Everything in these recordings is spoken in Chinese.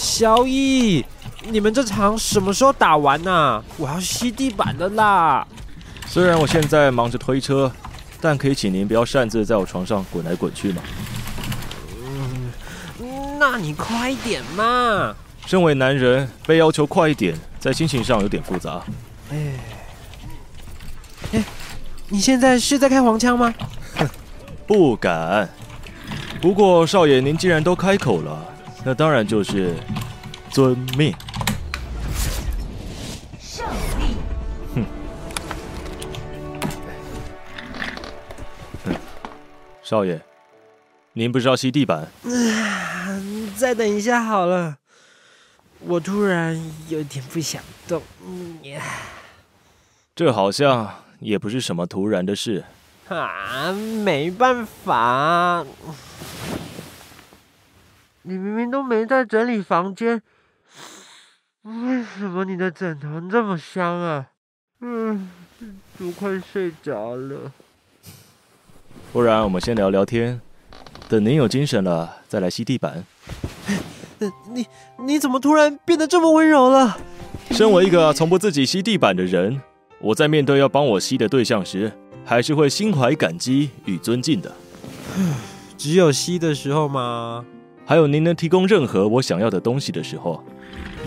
小易，你们这场什么时候打完呐？我要吸地板的啦！虽然我现在忙着推车，但可以请您不要擅自在我床上滚来滚去吗？嗯，那你快点嘛！身为男人，被要求快一点，在心情上有点复杂。哎，哎，你现在是在开黄腔吗？哼 不敢。不过少爷，您既然都开口了，那当然就是遵命。胜利。哼。少爷，您不是要吸地板？再等一下好了，我突然有点不想动。这好像也不是什么突然的事。啊，没办法。你明明都没在整理房间，为什么你的枕头这么香啊？嗯，都快睡着了。不然我们先聊聊天，等您有精神了再来吸地板。你你怎么突然变得这么温柔了？身为一个从不自己吸地板的人，我在面对要帮我吸的对象时，还是会心怀感激与尊敬的。只有吸的时候吗？还有您能提供任何我想要的东西的时候，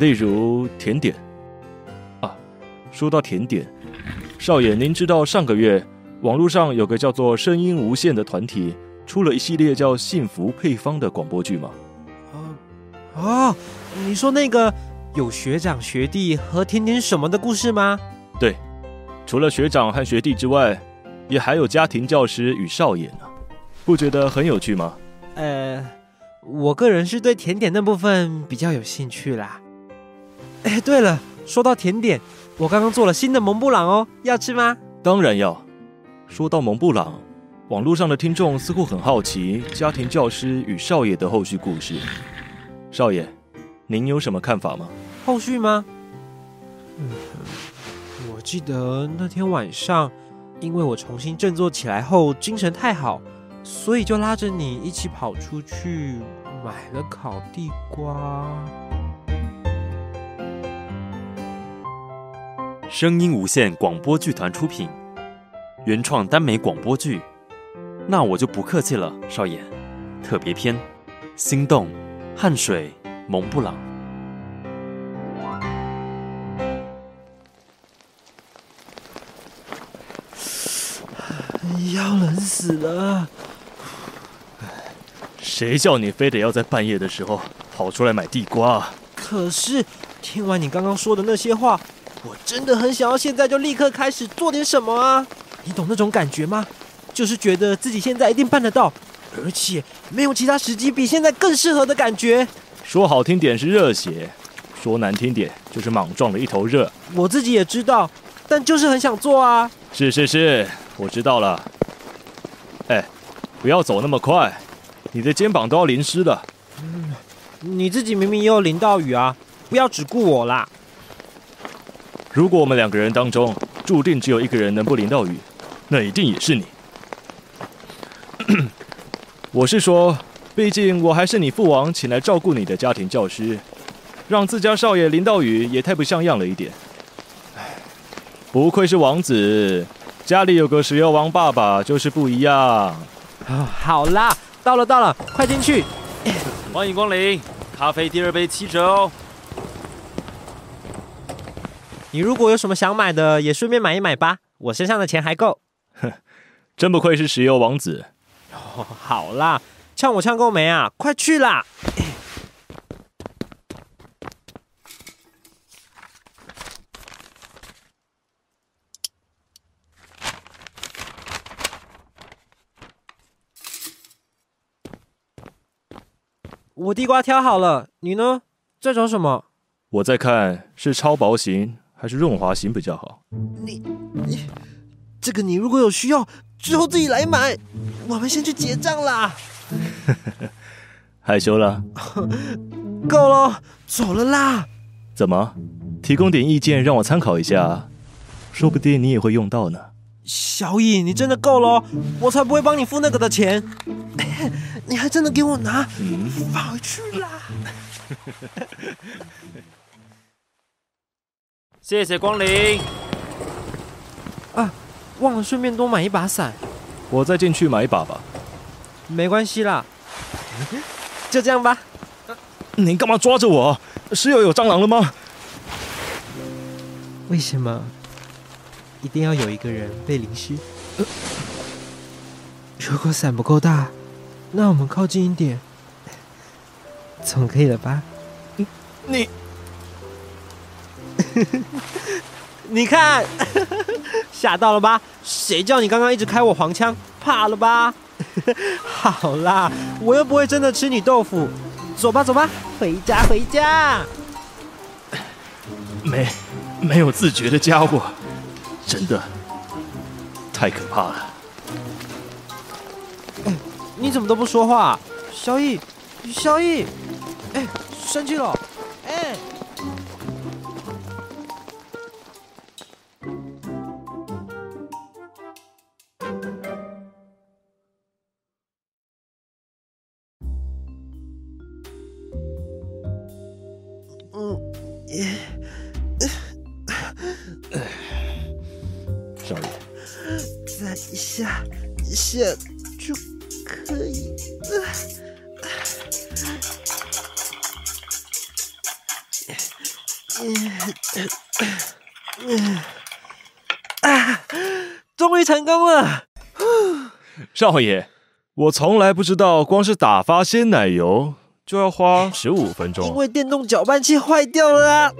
例如甜点。啊，说到甜点，少爷，您知道上个月网络上有个叫做“声音无限”的团体出了一系列叫《幸福配方》的广播剧吗？啊啊，你说那个有学长学弟和甜点什么的故事吗？对，除了学长和学弟之外，也还有家庭教师与少爷呢，不觉得很有趣吗？呃。我个人是对甜点那部分比较有兴趣啦。哎，对了，说到甜点，我刚刚做了新的蒙布朗哦，要吃吗？当然要。说到蒙布朗，网络上的听众似乎很好奇家庭教师与少爷的后续故事。少爷，您有什么看法吗？后续吗？嗯，我记得那天晚上，因为我重新振作起来后精神太好。所以就拉着你一起跑出去买了烤地瓜。声音无限广播剧团出品，原创耽美广播剧。那我就不客气了，少爷。特别篇：心动、汗水、蒙布朗。要冷死了。谁叫你非得要在半夜的时候跑出来买地瓜？可是听完你刚刚说的那些话，我真的很想要现在就立刻开始做点什么啊！你懂那种感觉吗？就是觉得自己现在一定办得到，而且没有其他时机比现在更适合的感觉。说好听点是热血，说难听点就是莽撞的一头热。我自己也知道，但就是很想做啊！是是是，我知道了。哎，不要走那么快。你的肩膀都要淋湿了。嗯，你自己明明也有淋到雨啊！不要只顾我啦。如果我们两个人当中注定只有一个人能不淋到雨，那一定也是你。我是说，毕竟我还是你父王请来照顾你的家庭教师，让自家少爷淋到雨也太不像样了一点。不愧是王子，家里有个石油王爸爸就是不一样。啊，好啦。到了，到了，快进去！欢迎光临，咖啡第二杯七折哦。你如果有什么想买的，也顺便买一买吧，我身上的钱还够。哼，真不愧是石油王子。好啦，呛我呛够没啊？快去啦！我地瓜挑好了，你呢？在找什么？我在看是超薄型还是润滑型比较好。你你这个你如果有需要，之后自己来买。我们先去结账啦。害羞了？够了，走了啦。怎么？提供点意见让我参考一下，说不定你也会用到呢。小乙，你真的够了，我才不会帮你付那个的钱。你还真的给我拿，嗯，放回去啦！谢谢光临。啊忘了顺便多买一把伞，我再进去买一把吧。没关系啦，就这样吧。你干嘛抓着我？室友有蟑螂了吗？为什么一定要有一个人被淋湿？呃 如果伞不够大，那我们靠近一点，总可以了吧？你 你看，吓到了吧？谁叫你刚刚一直开我黄腔？怕了吧？好啦，我又不会真的吃你豆腐。走吧，走吧，回家，回家。没没有自觉的家伙，真的太可怕了。你怎么都不说话？萧逸，萧逸，哎，生气了，哎。嗯，少爷，再下一下。就可以了。啊！终于成功了！少爷，我从来不知道光是打发鲜奶油就要花十五分钟因。为电动搅拌器坏掉了啊！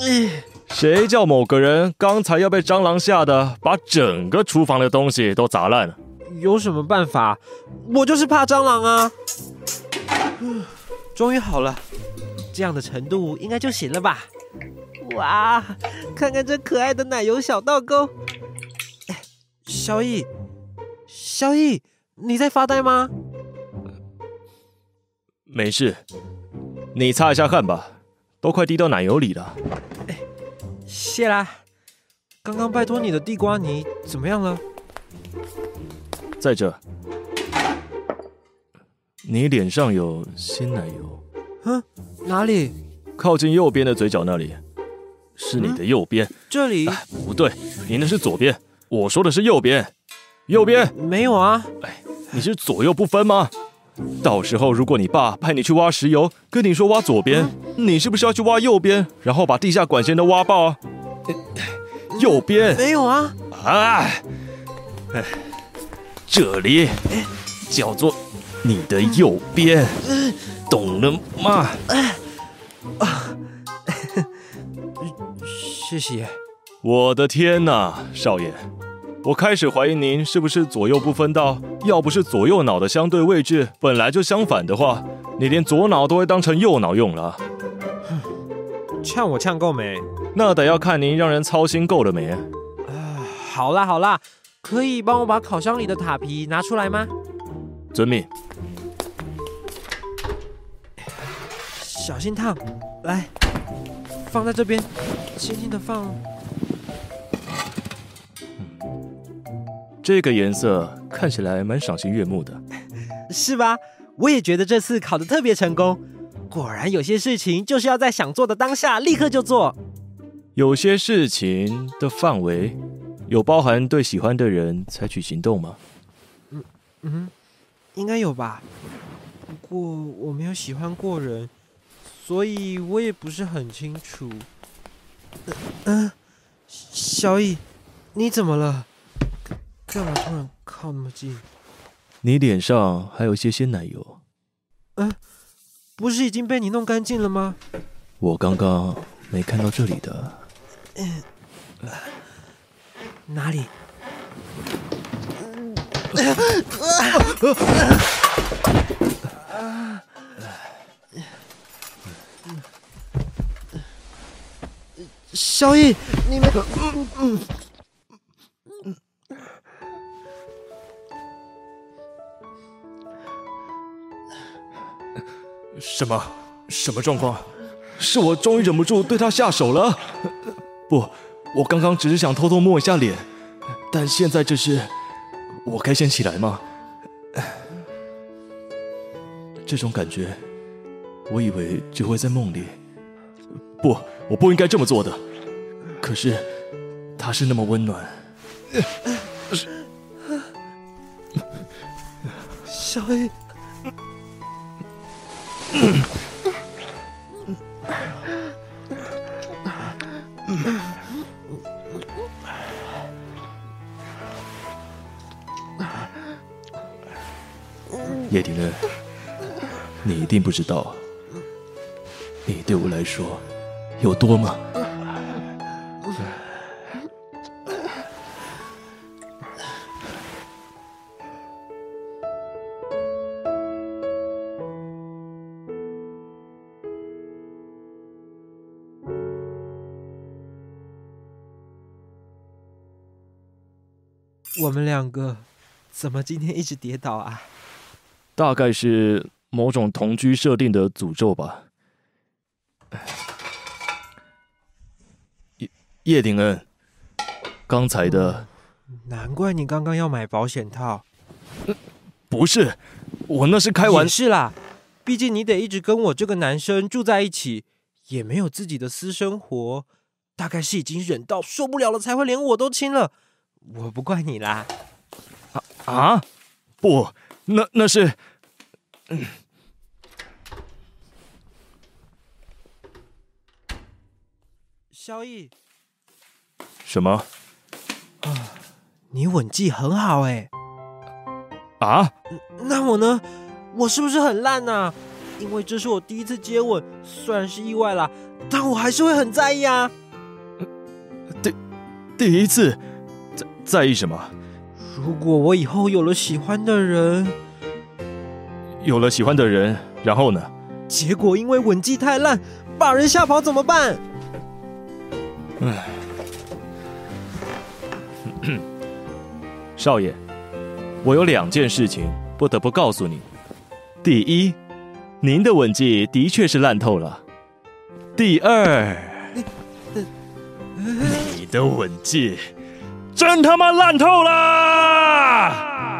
哎 谁叫某个人刚才要被蟑螂吓得把整个厨房的东西都砸烂了？有什么办法？我就是怕蟑螂啊！嗯 终于好了，这样的程度应该就行了吧？哇，看看这可爱的奶油小倒钩！哎，萧逸，萧逸，你在发呆吗？没事，你擦一下汗吧，都快滴到奶油里了。谢啦。刚刚拜托你的地瓜泥怎么样了？在这，你脸上有鲜奶油，嗯，哪里？靠近右边的嘴角那里，是你的右边。这里？不对，你那是左边，我说的是右边。右边，没有啊。哎你是左右不分吗？到时候如果你爸派你去挖石油，跟你说挖左边，你是不是要去挖右边，然后把地下管线都挖爆啊？呃右边没有啊。啊，哎，这里叫做你的右边，懂了吗？啊谢谢。我的天哪，少爷，我开始怀疑您是不是左右不分道。要不是左右脑的相对位置本来就相反的话，你连左脑都会当成右脑用了。呛我呛够没？那得要看您让人操心够了没。啊，好啦好啦，可以帮我把烤箱里的塔皮拿出来吗？遵命。小心烫，来，放在这边，轻轻的放。这个颜色看起来蛮赏心悦目的。是吧？我也觉得这次烤的特别成功。果然有些事情就是要在想做的当下立刻就做。有些事情的范围有包含对喜欢的人采取行动吗？嗯嗯，应该有吧。不过我没有喜欢过人，所以我也不是很清楚。嗯、呃，小乙，你怎么了？干嘛突然靠那么近？你脸上还有些鲜奶油。嗯、呃，不是已经被你弄干净了吗？我刚刚没看到这里的。嗯、呃，哪里？小易，你们，嗯嗯嗯，什么？什么状况？是我终于忍不住对他下手了？不，我刚刚只是想偷偷摸一下脸，但现在这是，我该先起来吗？这种感觉，我以为只会在梦里。不，我不应该这么做的。可是，他是那么温暖。小易，叶庭恩，你一定不知道，你对我来说有多么……我们两个怎么今天一直跌倒啊？大概是某种同居设定的诅咒吧。叶叶廷恩，刚才的难怪你刚刚要买保险套。不是我，那是开玩笑是啦，毕竟你得一直跟我这个男生住在一起，也没有自己的私生活，大概是已经忍到受不了了，才会连我都亲了。我不怪你啦。啊！不，那那是，嗯，萧逸，什么你吻技很好哎，啊？那我呢？我是不是很烂呐、因为这是我第一次接吻，虽然是意外啦，但我还是会很在意啊。第第一次在在意什么？如果我以后有了喜欢的人，有了喜欢的人，然后呢？结果因为吻技太烂，把人吓跑怎么办？少爷，我有两件事情不得不告诉你。第一，您的吻技的确是烂透了。第二，你的吻技真他妈烂透了！Ah!